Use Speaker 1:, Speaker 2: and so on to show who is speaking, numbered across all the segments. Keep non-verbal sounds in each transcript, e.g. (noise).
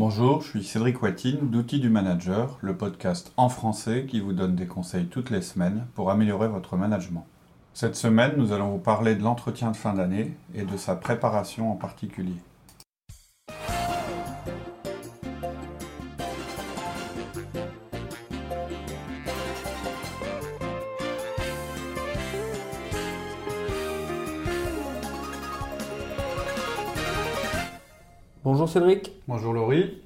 Speaker 1: Bonjour, je suis Cédric Watine d'Outils du Manager, le podcast en français qui vous donne des conseils toutes les semaines pour améliorer votre management. Cette semaine, nous allons vous parler de l'entretien de fin d'année et de sa préparation en particulier.
Speaker 2: Bonjour
Speaker 1: Laurie.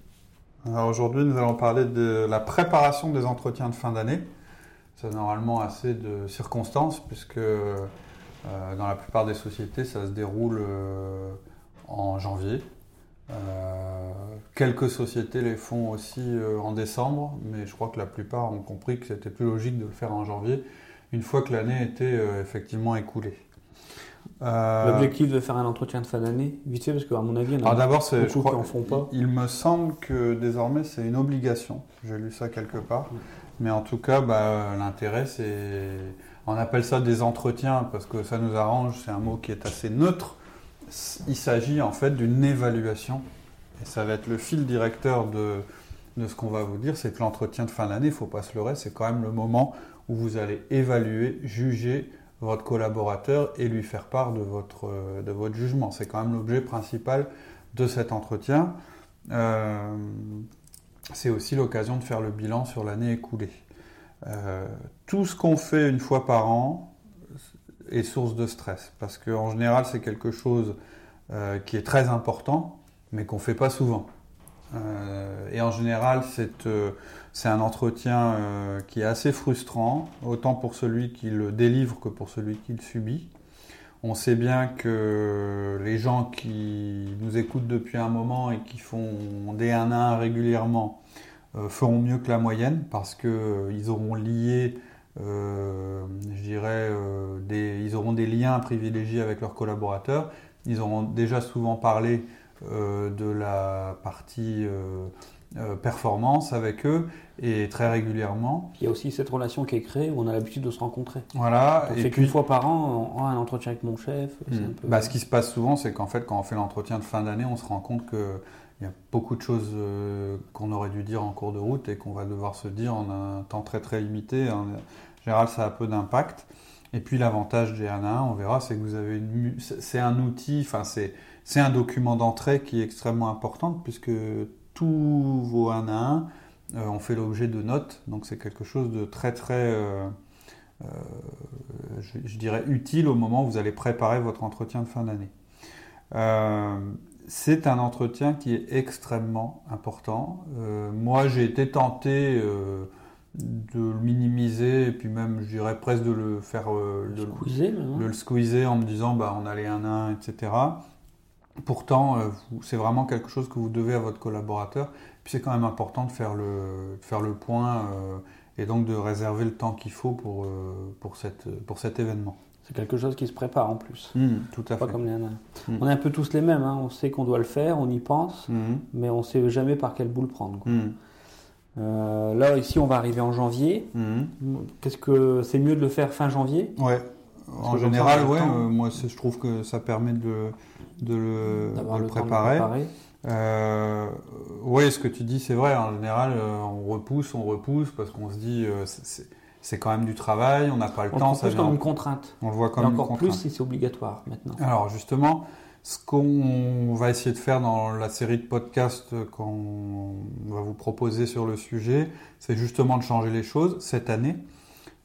Speaker 1: Aujourd'hui, nous allons parler de la préparation des entretiens de fin d'année. C'est normalement assez de circonstances puisque euh, dans la plupart des sociétés, ça se déroule euh, en janvier. Euh, quelques sociétés les font aussi en décembre, mais je crois que la plupart ont compris que c'était plus logique de le faire en janvier, une fois que l'année était effectivement écoulée.
Speaker 2: Euh, L'objectif de faire un entretien de fin d'année, vite fait, parce qu'à mon avis, il y
Speaker 1: en a d'abord, beaucoup
Speaker 2: je crois, qui en font pas.
Speaker 1: Il me semble que désormais, c'est une obligation. J'ai lu ça quelque part. Mais en tout cas, bah, l'intérêt, c'est. On appelle ça des entretiens parce que ça nous arrange. C'est un mot qui est assez neutre. Il s'agit en fait d'une évaluation. Et ça va être le fil directeur de, de ce qu'on va vous dire c'est que l'entretien de fin d'année, il ne faut pas se leurrer, c'est quand même le moment où vous allez évaluer, juger votre collaborateur et lui faire part de votre, de votre jugement. C'est quand même l'objet principal de cet entretien. Euh, c'est aussi l'occasion de faire le bilan sur l'année écoulée. Euh, tout ce qu'on fait une fois par an est source de stress, parce qu'en général c'est quelque chose euh, qui est très important, mais qu'on ne fait pas souvent. Euh, et en général, euh, c'est un entretien euh, qui est assez frustrant, autant pour celui qui le délivre que pour celui qui le subit. On sait bien que les gens qui nous écoutent depuis un moment et qui font des 1 à 1 régulièrement feront mieux que la moyenne parce qu'ils auront lié, je dirais, ils auront des liens privilégiés avec leurs collaborateurs. Ils auront déjà souvent parlé euh, de la partie euh, euh, performance avec eux et très régulièrement.
Speaker 2: Il y a aussi cette relation qui est créée où on a l'habitude de se rencontrer.
Speaker 1: Voilà.
Speaker 2: On et fait qu'une fois par an, on a un entretien avec mon chef.
Speaker 1: Hmm. bah, ce qui se passe souvent, c'est qu'en fait, quand on fait l'entretien de fin d'année, on se rend compte qu'il y a beaucoup de choses qu'on aurait dû dire en cours de route et qu'on va devoir se dire en un temps très très limité. En général, ça a peu d'impact. Et puis l'avantage des 1 on verra, c'est que vous avez une... c'est un outil, enfin c'est c'est un document d'entrée qui est extrêmement important puisque tous vos 1 à 1 euh, ont fait l'objet de notes, donc c'est quelque chose de très très, euh, euh, je, dirais, utile au moment où vous allez préparer votre entretien de fin d'année. c'est un entretien qui est extrêmement important. moi, j'ai été tenté de le minimiser et puis même, je dirais, presque de le faire,
Speaker 2: le, squeezer,
Speaker 1: le, squeezer en me disant, bah, on a les 1 à 1, etc. Pourtant, euh, c'est vraiment quelque chose que vous devez à votre collaborateur. Puis c'est quand même important de faire le, faire le point euh, et donc de réserver le temps qu'il faut pour, euh, pour, cette, pour cet événement.
Speaker 2: C'est quelque chose qui se prépare en plus.
Speaker 1: Mmh, tout à
Speaker 2: Pas
Speaker 1: fait.
Speaker 2: Comme les... Mmh. On est un peu tous les mêmes. Hein. On sait qu'on doit le faire, on y pense, mmh. mais on ne sait jamais par quel bout le prendre. là, ici, on va arriver en janvier. Qu'est-ce que c'est mieux de le faire fin janvier?
Speaker 1: Ouais. En général, ouais. moi, je trouve que ça permet de de le, préparer. Euh, oui, ce que tu dis, c'est vrai. En général, euh, on repousse, on repousse parce qu'on se dit, euh, c'est quand même du travail, on n'a pas le
Speaker 2: on
Speaker 1: temps.
Speaker 2: Le ça plus comme une contrainte.
Speaker 1: On le voit comme Et
Speaker 2: encore plus si c'est obligatoire maintenant.
Speaker 1: Alors justement, ce qu'on va essayer de faire dans la série de podcasts qu'on va vous proposer sur le sujet, c'est justement de changer les choses cette année.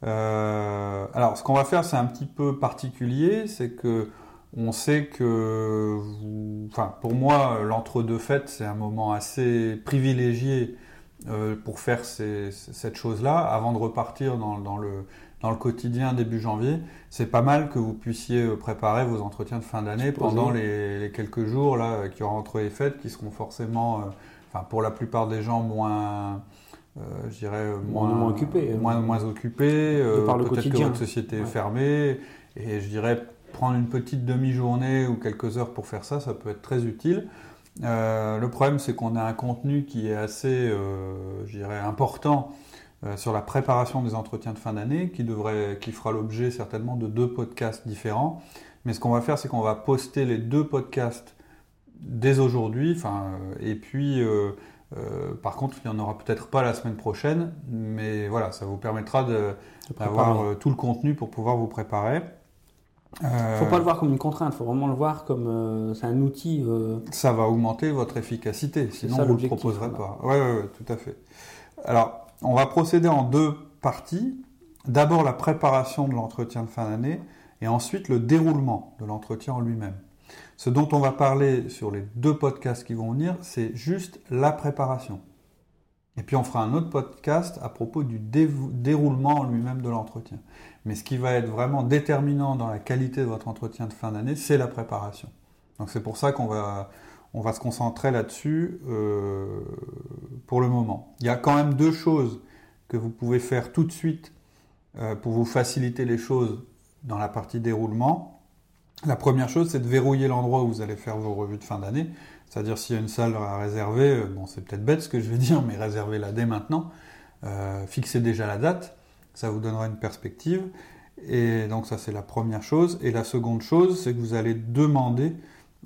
Speaker 1: Alors, ce qu'on va faire, c'est un petit peu particulier, c'est que on sait que, enfin, pour moi, l'entre-deux fêtes, c'est un moment assez privilégié euh, pour faire cette chose-là. Avant de repartir dans, le, dans le quotidien début janvier, c'est pas mal que vous puissiez euh, préparer vos entretiens de fin d'année pendant les, quelques jours là qui auront entre les fêtes, qui seront forcément, euh, enfin, pour la plupart des gens, moins. Je dirais moins,
Speaker 2: moins occupés,
Speaker 1: moins, moins occupés
Speaker 2: peut-être
Speaker 1: que votre société est fermée, et je dirais prendre une petite demi-journée ou quelques heures pour faire ça, ça peut être très utile. Euh, le problème, c'est qu'on a un contenu qui est assez, euh, je dirais, important euh, sur la préparation des entretiens de fin d'année, qui devrait, qui fera l'objet certainement de deux podcasts différents. Mais ce qu'on va faire, c'est qu'on va poster les deux podcasts dès aujourd'hui. Et puis, par contre, il n'y en aura peut-être pas la semaine prochaine, mais voilà, ça vous permettra d'avoir tout le contenu pour pouvoir vous préparer.
Speaker 2: Il ne faut pas le voir comme une contrainte, il faut vraiment le voir comme c'est un outil.
Speaker 1: Ça va augmenter votre efficacité, sinon vous ne le proposerez pas. Oui, ouais, tout à fait. Alors, on va procéder en deux parties. D'abord la préparation de l'entretien de fin d'année et ensuite le déroulement de l'entretien en lui-même. Ce dont on va parler sur les deux podcasts qui vont venir, c'est juste la préparation. Et puis on fera un autre podcast à propos du déroulement en lui-même de l'entretien. Mais ce qui va être vraiment déterminant dans la qualité de votre entretien de fin d'année, c'est la préparation. Donc c'est pour ça qu'on va, se concentrer là-dessus euh, pour le moment. Il y a quand même deux choses que vous pouvez faire tout de suite euh, pour vous faciliter les choses dans la partie déroulement. La première chose, c'est de verrouiller l'endroit où vous allez faire vos revues de fin d'année. C'est-à-dire s'il y a une salle à réserver, euh, bon c'est peut-être bête ce que je vais dire, mais réservez-la dès maintenant. fixez déjà la date, ça vous donnera une perspective. Et donc ça c'est la première chose. Et la seconde chose, c'est que vous allez demander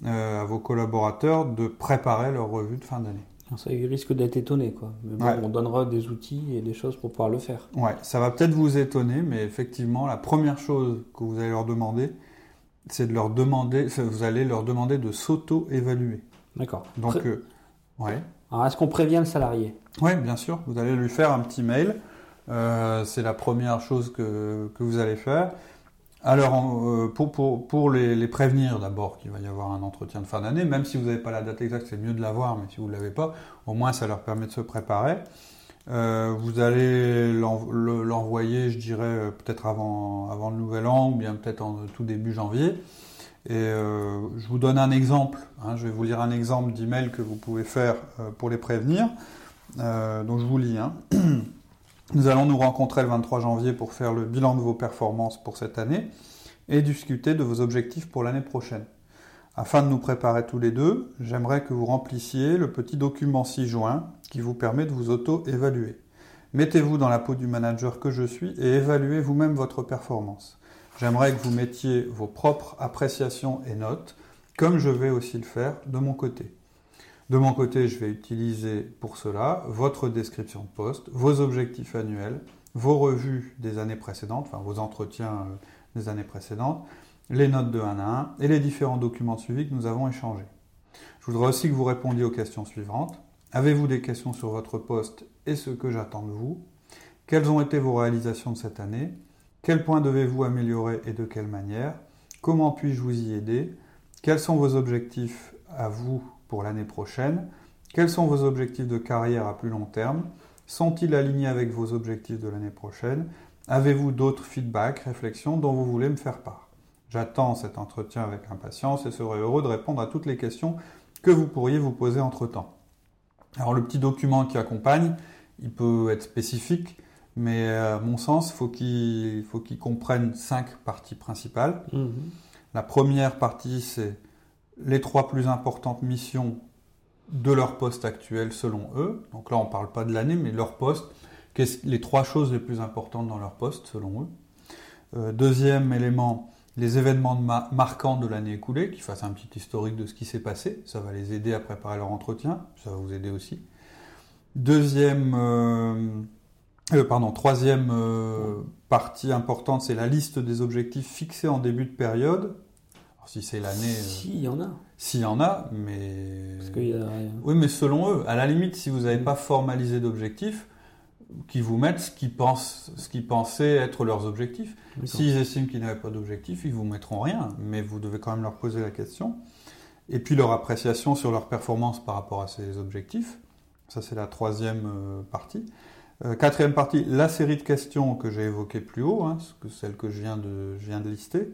Speaker 1: euh, à vos collaborateurs de préparer leur revue de fin d'année.
Speaker 2: Ça risque d'être étonné, quoi. Mais bon, on donnera des outils et des choses pour pouvoir le faire.
Speaker 1: Ouais, ça va peut-être vous étonner, mais effectivement, la première chose que vous allez leur demander, c'est de leur demander, vous allez leur demander de s'auto-évaluer.
Speaker 2: D'accord.
Speaker 1: Donc, euh, ouais.
Speaker 2: Alors, est-ce qu'on prévient le salarié?
Speaker 1: Oui, bien sûr. Vous allez lui faire un petit mail. Euh, c'est la première chose que, que vous allez faire. Alors, euh, pour, pour, pour les, les, prévenir d'abord qu'il va y avoir un entretien de fin d'année, même si vous n'avez pas la date exacte, c'est mieux de l'avoir, mais si vous ne l'avez pas, au moins ça leur permet de se préparer. Euh, vous allez l'envoyer, je dirais, euh, peut-être avant, le nouvel an, ou bien peut-être en tout début janvier. Et euh, je vous donne un exemple, hein, je vais vous lire un exemple d'email que vous pouvez faire pour les prévenir. donc je vous lis. Hein. (clears throat) Nous allons nous rencontrer le 23 janvier pour faire le bilan de vos performances pour cette année et discuter de vos objectifs pour l'année prochaine. Afin de nous préparer tous les deux, j'aimerais que vous remplissiez le petit document ci-joint qui vous permet de vous auto-évaluer. Mettez-vous dans la peau du manager que je suis et évaluez vous-même votre performance. J'aimerais que vous mettiez vos propres appréciations et notes, comme je vais aussi le faire de mon côté. De mon côté, je vais utiliser pour cela votre description de poste, vos objectifs annuels, vos revues des années précédentes, enfin vos entretiens euh, des années précédentes, les notes de 1 à 1 et les différents documents de suivi que nous avons échangés. Je voudrais aussi que vous répondiez aux questions suivantes. Avez-vous des questions sur votre poste et ce que j'attends de vous? Quelles ont été vos réalisations de cette année? Quels points devez-vous améliorer et de quelle manière? Comment puis-je vous y aider? Quels sont vos objectifs à vous pour l'année prochaine? Quels sont vos objectifs de carrière à plus long terme? Sont-ils alignés avec vos objectifs de l'année prochaine? Avez-vous d'autres feedbacks, réflexions dont vous voulez me faire part? J'attends cet entretien avec impatience et serai heureux de répondre à toutes les questions que vous pourriez vous poser entre-temps. Alors le petit document qui accompagne, il peut être spécifique, mais à mon sens, faut il faut qu'il comprenne cinq parties principales. Mmh. La première partie, c'est les trois plus importantes missions de leur poste actuel selon eux. Donc là, on ne parle pas de l'année, mais leur poste. les trois choses les plus importantes dans leur poste selon eux. Euh, deuxième élément, les événements marquants de l'année écoulée, qui fassent un petit historique de ce qui s'est passé. Ça va les aider à préparer leur entretien. Ça va vous aider aussi. Deuxième, euh, euh, pardon, troisième partie importante, c'est la liste des objectifs fixés en début de période si c'est l'année. Euh,
Speaker 2: si, il y en a.
Speaker 1: S'il y en a, mais. Parce qu'il y a Oui, mais selon eux, à la limite, si vous n'avez pas formalisé d'objectifs, qu'ils vous mettent ce qu'ils pensent, ce qu'ils pensaient être leurs objectifs. S'ils estiment qu'ils n'avaient pas d'objectifs, ils vous mettront rien, mais vous devez quand même leur poser la question. Et puis leur appréciation sur leur performance par rapport à ces objectifs. Ça, c'est la troisième euh, partie. Euh, quatrième partie, la série de questions que j'ai évoquées plus haut, hein, celle que je viens de, je viens de lister.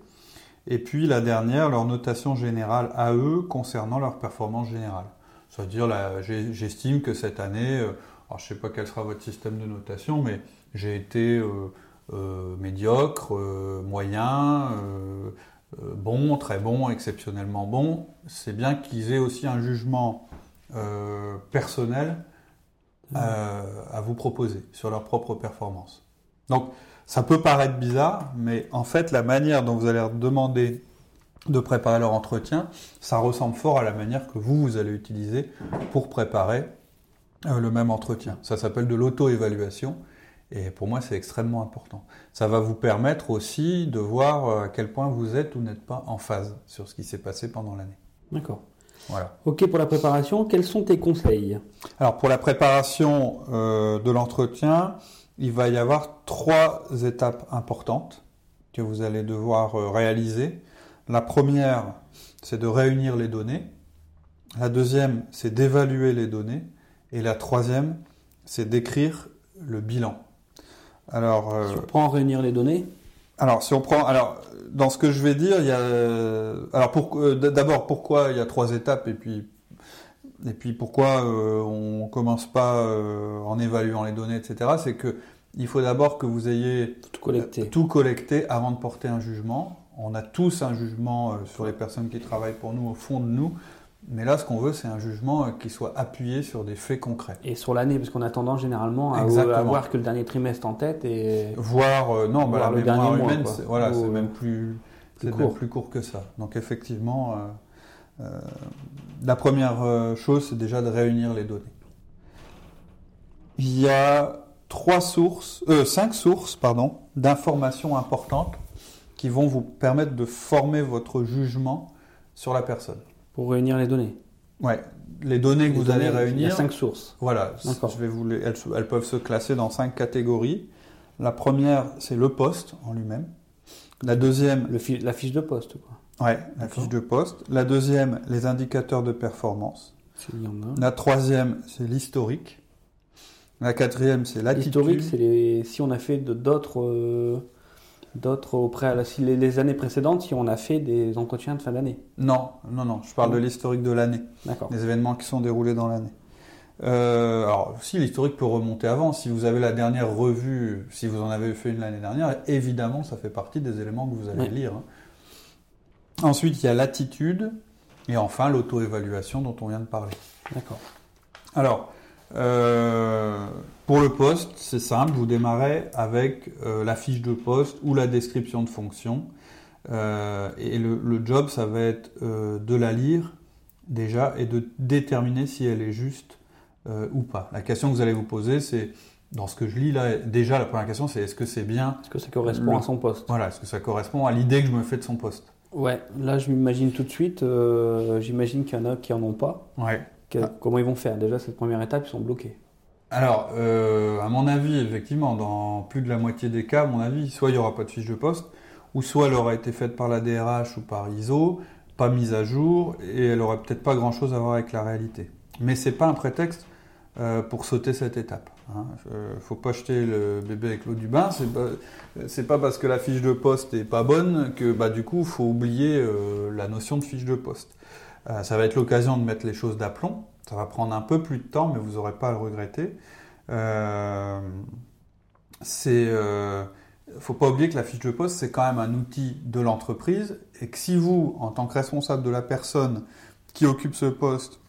Speaker 1: Et puis la dernière, leur notation générale à eux concernant leur performance générale. C'est-à-dire, j'estime que cette année, euh, alors je ne sais pas quel sera votre système de notation, mais j'ai été euh, euh, médiocre, moyen, bon, très bon, exceptionnellement bon. C'est bien qu'ils aient aussi un jugement personnel à vous proposer sur leur propre performance. Donc, ça peut paraître bizarre, mais en fait, la manière dont vous allez leur demander de préparer leur entretien, ça ressemble fort à la manière que vous, vous allez utiliser pour préparer euh, le même entretien. Ça s'appelle de l'auto-évaluation. Et pour moi, c'est extrêmement important. Ça va vous permettre aussi de voir euh, à quel point vous êtes ou n'êtes pas en phase sur ce qui s'est passé pendant l'année.
Speaker 2: D'accord. Voilà. Ok, pour la préparation, quels sont tes conseils?
Speaker 1: Alors, pour la préparation euh, de l'entretien, il va y avoir trois étapes importantes que vous allez devoir réaliser. La première, c'est de réunir les données. La deuxième, c'est d'évaluer les données. Et la troisième, c'est d'écrire le bilan.
Speaker 2: Alors, euh, si on prend réunir les données
Speaker 1: Alors, si on prend, alors dans ce que je vais dire, il y a, alors pour, euh, d'abord pourquoi il y a trois étapes et puis et puis pourquoi euh, on commence pas en évaluant les données, etc. C'est que il faut d'abord que vous ayez
Speaker 2: tout collecté.
Speaker 1: tout collecté avant de porter un jugement on a tous un jugement euh, sur les personnes qui travaillent pour nous au fond de nous. Mais là, ce qu'on veut, c'est un jugement euh, qui soit appuyé sur des faits concrets.
Speaker 2: Et sur l'année, parce qu'on a tendance généralement à, avoir que le dernier trimestre en tête et
Speaker 1: voir euh, non, bah, la mémoire humaine, c'est voilà, c'est même plus, court. plus court que ça. Donc effectivement, la première chose, c'est déjà de réunir les données. Il y a trois sources, cinq sources, pardon, d'informations importantes qui vont vous permettre de former votre jugement sur la personne.
Speaker 2: Pour réunir les données
Speaker 1: Ouais, les données que vous allez réunir. Il y
Speaker 2: a cinq sources.
Speaker 1: Voilà, je vais vous elles, peuvent se classer dans cinq catégories. La première, c'est le poste en lui-même. La deuxième.
Speaker 2: Le la fiche de poste, quoi.
Speaker 1: Ouais, la fiche de poste. La deuxième, les indicateurs de performance.
Speaker 2: Y en a.
Speaker 1: La troisième, c'est l'historique. La quatrième, c'est l'attitude.
Speaker 2: L'historique, c'est si on a fait d'autres. D'autres auprès les, les, années précédentes si on a fait des entretiens de fin d'année
Speaker 1: Non, non, non. Je parle de l'historique de l'année.
Speaker 2: D'accord.
Speaker 1: Des événements qui sont déroulés dans l'année. Euh, alors, si l'historique peut remonter avant, si vous avez la dernière revue, si vous en avez fait une l'année dernière, évidemment, ça fait partie des éléments que vous allez lire. Hein. Ensuite, il y a l'attitude et enfin l'auto-évaluation dont on vient de parler.
Speaker 2: D'accord.
Speaker 1: Alors, euh, pour le poste, c'est simple, vous démarrez avec euh, la fiche de poste ou la description de fonction. Euh, et le, job, ça va être de la lire déjà et de déterminer si elle est juste ou pas. La question que vous allez vous poser, c'est dans ce que je lis là, déjà la première question, c'est est-ce que c'est bien
Speaker 2: Est-ce que ça correspond à son poste?
Speaker 1: Voilà, est-ce que ça correspond à l'idée que je me fais de son poste?
Speaker 2: Ouais, là je m'imagine tout de suite, j'imagine qu'il y en a qui en ont pas.
Speaker 1: Ouais.
Speaker 2: Comment ils vont faire Déjà, cette première étape, ils sont bloqués.
Speaker 1: Alors, euh, à mon avis, effectivement, dans plus de la moitié des cas, à mon avis, soit il n'y aura pas de fiche de poste, ou soit elle aura été faite par la DRH ou par ISO, pas mise à jour, et elle aurait peut-être pas grand-chose à voir avec la réalité. Mais c'est pas un prétexte euh, pour sauter cette étape. Il hein. ne faut pas jeter le bébé avec l'eau du bain. C'est pas, pas parce que la fiche de poste est pas bonne que bah, du coup, il faut oublier euh, la notion de fiche de poste. Euh, ça va être l'occasion de mettre les choses d'aplomb. Ça va prendre un peu plus de temps, mais vous n'aurez pas à le regretter. Euh, c'est, euh, faut pas oublier que la fiche de poste, c'est quand même un outil de l'entreprise et que si vous, en tant que responsable de la personne qui occupe ce poste,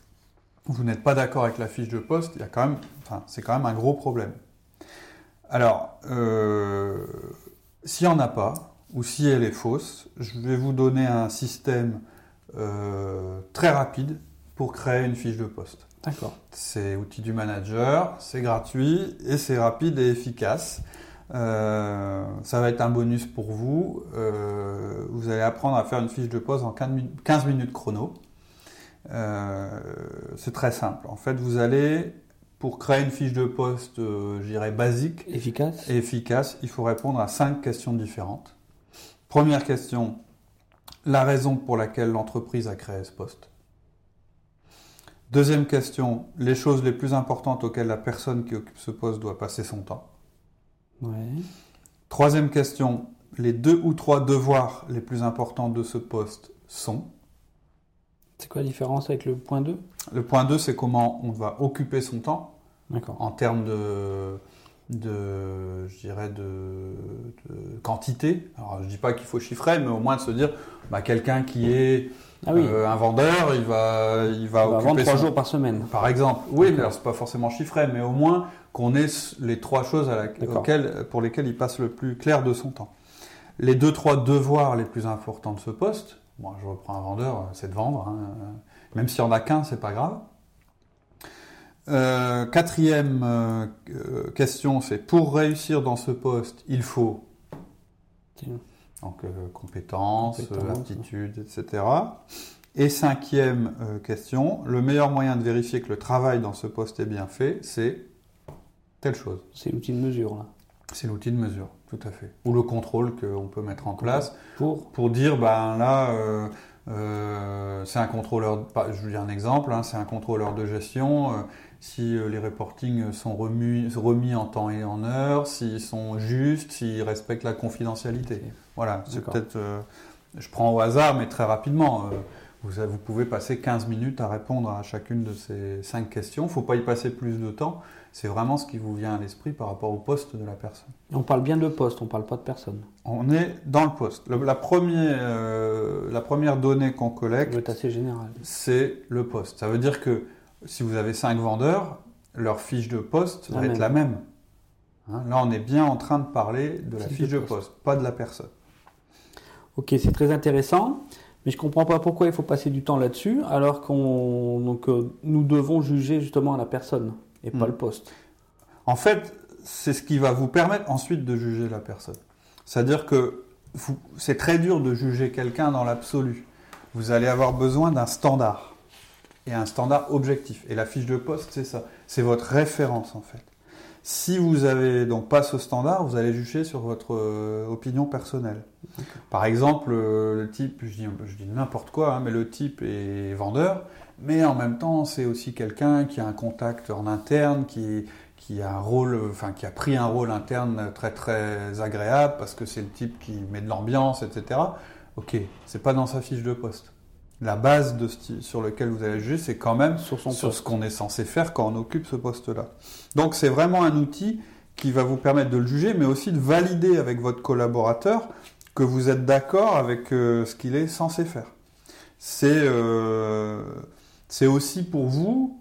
Speaker 1: vous n'êtes pas d'accord avec la fiche de poste, il y a quand même, enfin, c'est quand même un gros problème. Alors, euh, s'il n'y en a pas, ou si elle est fausse, je vais vous donner un système très rapide pour créer une fiche de poste.
Speaker 2: D'accord.
Speaker 1: C'est outil du manager, c'est gratuit et c'est rapide et efficace. Euh, ça va être un bonus pour vous. Euh, vous allez apprendre à faire une fiche de poste en 15 minutes chrono. c'est très simple. En fait, vous allez, pour créer une fiche de poste, je dirais basique
Speaker 2: efficace.
Speaker 1: efficace, il faut répondre à cinq questions différentes. Première question, la raison pour laquelle l'entreprise a créé ce poste. Deuxième question, les choses les plus importantes auxquelles la personne qui occupe ce poste doit passer son temps. Troisième question, les deux ou trois devoirs les plus importants de ce poste sont?
Speaker 2: C'est quoi la différence avec le point 2
Speaker 1: Le point 2, c'est comment on va occuper son temps en termes de, de, je dirais, de, quantité. Alors, je ne dis pas qu'il faut chiffrer, mais au moins de se dire, bah, quelqu'un qui est ah euh, un vendeur, il va, il va,
Speaker 2: vendre trois jours par semaine.
Speaker 1: Par exemple. Oui, mais alors c'est pas forcément chiffré, mais au moins qu'on ait les trois choses à pour lesquelles il passe le plus clair de son temps. Les deux, trois devoirs les plus importants de ce poste, Moi, je reprends un vendeur, c'est de vendre. Hein. Même s'il n'y en a qu'un, c'est pas grave. Euh, quatrième euh, question, c'est pour réussir dans ce poste, il faut donc compétences, aptitudes, etc. Et cinquième question, le meilleur moyen de vérifier que le travail dans ce poste est bien fait, c'est telle chose.
Speaker 2: C'est l'outil de mesure là.
Speaker 1: C'est l'outil de mesure, tout à fait. Ou le contrôle qu'on peut mettre en place pour, pour dire, ben là, euh, euh, c'est un contrôleur, je vous dis un exemple, hein, c'est un contrôleur de gestion. Euh, si les reportings sont remis, remis, en temps et en heure, s'ils sont justes, s'ils respectent la confidentialité. Voilà, c'est peut-être, je prends au hasard, mais très rapidement. Vous, vous, pouvez passer 15 minutes à répondre à chacune de ces 5 questions. Il ne faut pas y passer plus de temps. C'est vraiment ce qui vous vient à l'esprit par rapport au poste de la personne.
Speaker 2: On parle bien de poste, on ne parle pas de personne.
Speaker 1: On est dans le poste. la, première, euh, la première donnée qu'on collecte, c'est le poste. Ça veut dire que si vous avez 5 vendeurs, leur fiche de poste va être la même. Hein, là, on est bien en train de parler de la fiche de poste, pas de la personne.
Speaker 2: Ok, c'est très intéressant. Mais je ne comprends pas pourquoi il faut passer du temps là-dessus, alors qu'on donc euh, nous devons juger justement la personne et pas hmm. le poste.
Speaker 1: En fait, c'est ce qui va vous permettre ensuite de juger la personne. C'est-à-dire que c'est très dur de juger quelqu'un dans l'absolu. Vous allez avoir besoin d'un standard et un standard objectif. Et la fiche de poste, c'est ça. C'est votre référence en fait. Si vous avez donc pas ce standard, vous allez juger sur votre euh, opinion personnelle. Par exemple, euh, le type, je dis, je dis n'importe quoi, hein, mais le type est vendeur, mais en même temps, c'est aussi quelqu'un qui a un contact en interne, qui, qui a un rôle, enfin qui a pris un rôle interne très très agréable parce que c'est le type qui met de l'ambiance, etc. Ok, c'est pas dans sa fiche de poste la base de sur lequel vous allez juger, c'est quand même sur, ce qu'on est censé faire quand on occupe ce poste-là. Donc c'est vraiment un outil qui va vous permettre de le juger, mais aussi de valider avec votre collaborateur que vous êtes d'accord avec euh, ce qu'il est censé faire. Euh, c'est aussi pour vous,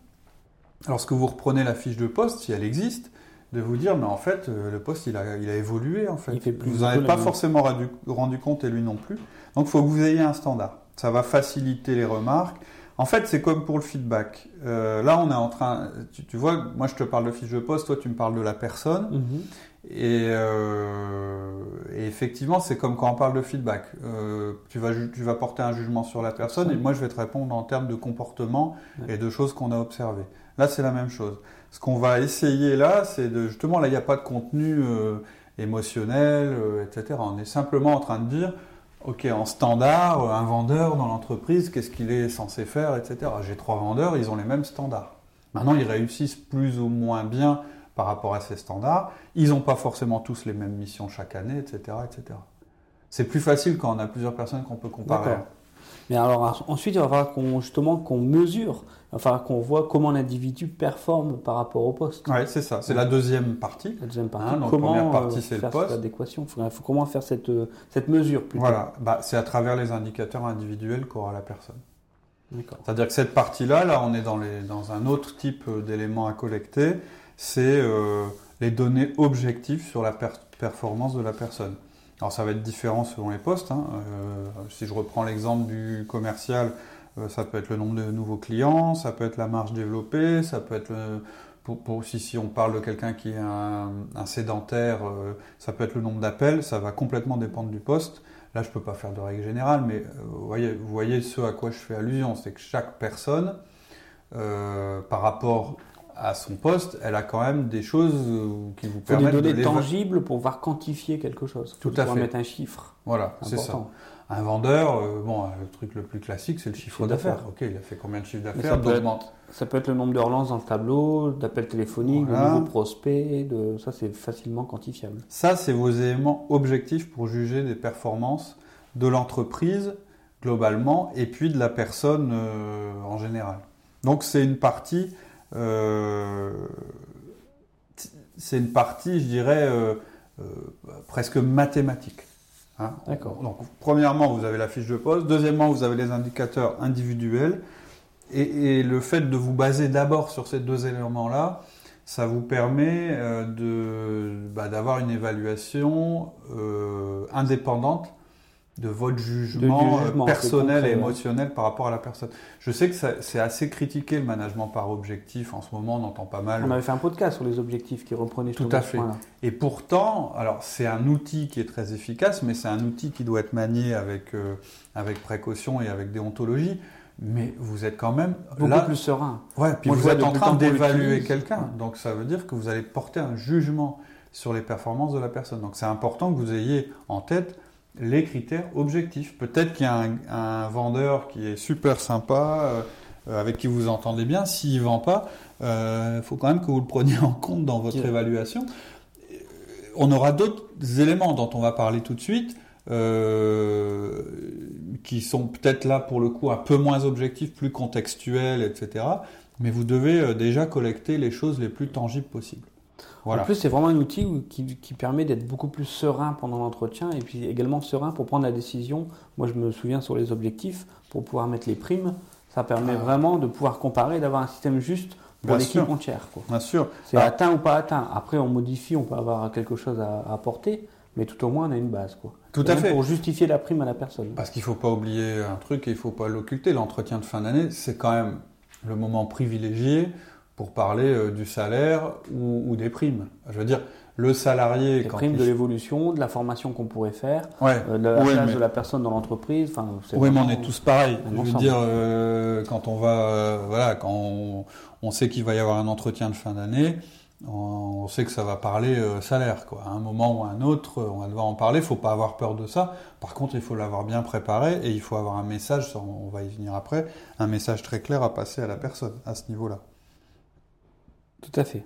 Speaker 1: lorsque vous reprenez la fiche de poste, si elle existe, de vous dire, mais en fait, euh, le poste, il a, il a évolué, en fait. vous n'en avez pas forcément rendu compte, et lui non plus. Donc, il faut que vous ayez un standard ça va faciliter les remarques. En fait, c'est comme pour le feedback. Euh, là, on est en train, tu, vois, moi je te parle de fiche de poste, toi tu me parles de la personne. Mhm. Euh, et, effectivement, c'est comme quand on parle de feedback. Euh, tu, vas, tu vas porter un jugement sur la personne et moi je vais te répondre en termes de comportement et de choses qu'on a observées. Là, c'est la même chose. Ce qu'on va essayer là, c'est de justement, là, il n'y a pas de contenu émotionnel, etc. On est simplement en train de dire, Ok, en standard, un vendeur dans l'entreprise, qu'est-ce qu'il est censé faire, etc. J'ai trois vendeurs, ils ont les mêmes standards. Maintenant, ils réussissent plus ou moins bien par rapport à ces standards. Ils n'ont pas forcément tous les mêmes missions chaque année, etc. etc. C'est plus facile quand on a plusieurs personnes qu'on peut comparer.
Speaker 2: Mais alors ensuite, il va falloir qu'on, justement qu'on mesure, il va falloir qu'on voit comment l'individu performe par rapport au poste.
Speaker 1: Oui, c'est ça. C'est la deuxième partie.
Speaker 2: La deuxième partie. Hein, comment la première partie, euh, c'est le poste. L'adéquation. Il faut, comment faire cette, euh, cette mesure plutôt?
Speaker 1: Voilà. Bah, c'est à travers les indicateurs individuels qu'aura la personne. C'est-à-dire que cette partie-là, là, on est dans, les, dans un autre type euh, d'éléments à collecter. C'est les données objectives sur la performance de la personne. Alors ça va être différent selon les postes. Hein. Euh, si je reprends l'exemple du commercial, euh, ça peut être le nombre de nouveaux clients, ça peut être la marge développée, ça peut être pour, si, on parle de quelqu'un qui est un, sédentaire, euh, ça peut être le nombre d'appels, ça va complètement dépendre du poste. Là, je ne peux pas faire de règle générale, mais vous voyez ce à quoi je fais allusion, c'est que chaque personne, par rapport à son poste, elle a quand même des choses euh, qui vous permettent
Speaker 2: des données tangibles pour pouvoir quantifier quelque chose.
Speaker 1: Tout à fait.
Speaker 2: mettre un chiffre.
Speaker 1: Voilà, c'est ça. Un vendeur, euh, bon, le truc le plus classique, c'est le chiffre d'affaires. Ok, il a fait combien de chiffre d'affaires
Speaker 2: ça, peut être le nombre de relances dans le tableau, d'appels téléphoniques, de nouveaux prospects, de... ça c'est facilement quantifiable.
Speaker 1: Ça, c'est vos éléments objectifs pour juger des performances de l'entreprise globalement et puis de la personne euh, en général. Donc c'est une partie euh, c'est une partie, je dirais, euh, euh, presque mathématique.
Speaker 2: Hein. D'accord.
Speaker 1: Donc, premièrement, vous avez la fiche de poste. Deuxièmement, vous avez les indicateurs individuels. Et, le fait de vous baser d'abord sur ces deux éléments-là, ça vous permet bah, d'avoir une évaluation indépendante de votre jugement, euh, personnel et émotionnel par rapport à la personne. Je sais que c'est assez critiqué le management par objectif en ce moment, on entend pas mal.
Speaker 2: On avait fait un podcast sur les objectifs qui reprenait
Speaker 1: tout à fait. Et pourtant, alors c'est un outil qui est très efficace, mais c'est un outil qui doit être manié avec euh, avec précaution et avec déontologie. Mais vous êtes quand même
Speaker 2: beaucoup plus serein.
Speaker 1: Ouais, puis vous êtes en train d'évaluer quelqu'un, donc ça veut dire que vous allez porter un jugement sur les performances de la personne. Donc c'est important que vous ayez en tête les critères objectifs. Peut-être qu'il y a un, vendeur qui est super sympa, euh, avec qui vous entendez bien. S'il ne vend pas, il euh, faut quand même que vous le preniez (laughs) en compte dans votre évaluation. On aura d'autres éléments dont on va parler tout de suite. Euh, qui sont peut-être là pour le coup un peu moins objectifs, plus contextuels, etc. Mais vous devez déjà collecter les choses les plus tangibles possibles.
Speaker 2: En plus, c'est vraiment un outil qui, permet d'être beaucoup plus serein pendant l'entretien et puis également serein pour prendre la décision. Moi, je me souviens sur les objectifs, pour pouvoir mettre les primes, ça permet ah. vraiment de pouvoir comparer, d'avoir un système juste pour l'équipe entière.
Speaker 1: Bien sûr.
Speaker 2: C'est ah. atteint ou pas atteint. Après, on modifie, on peut avoir quelque chose à, apporter, mais tout au moins, on a une base. Quoi.
Speaker 1: Tout à fait.
Speaker 2: Pour justifier la prime à la personne.
Speaker 1: Parce qu'il ne faut pas oublier un truc et il ne faut pas l'occulter. L'entretien de fin d'année, c'est quand même le moment privilégié pour parler euh, du salaire ou, des primes. Je veux dire, le salarié...
Speaker 2: Les primes de l'évolution, de la formation qu'on pourrait faire, euh, de la place de la personne dans l'entreprise.
Speaker 1: Oui, mais on est tous pareils. Je veux dire, euh, quand on va... voilà, quand on, sait qu'il va y avoir un entretien de fin d'année, on sait que ça va parler salaire. Quoi. À un moment ou à un autre, on va devoir en parler. Il ne faut pas avoir peur de ça. Par contre, il faut l'avoir bien préparé et il faut avoir un message, on va y venir après, un message très clair à passer à la personne à ce niveau-là.
Speaker 2: Tout à fait.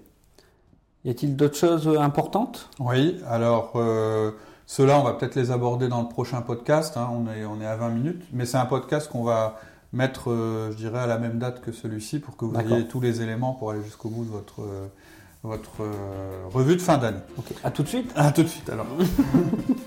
Speaker 2: Y a-t-il d'autres choses euh, importantes?
Speaker 1: Oui, alors euh, ceux-là, on va peut-être les aborder dans le prochain podcast. Hein. on, est, on est à 20 minutes, mais c'est un podcast qu'on va mettre, euh, je dirais, à la même date que celui-ci pour que vous ayez tous les éléments pour aller jusqu'au bout de votre, votre revue de fin d'année.
Speaker 2: Ok, À tout de suite
Speaker 1: À tout de suite alors. (laughs)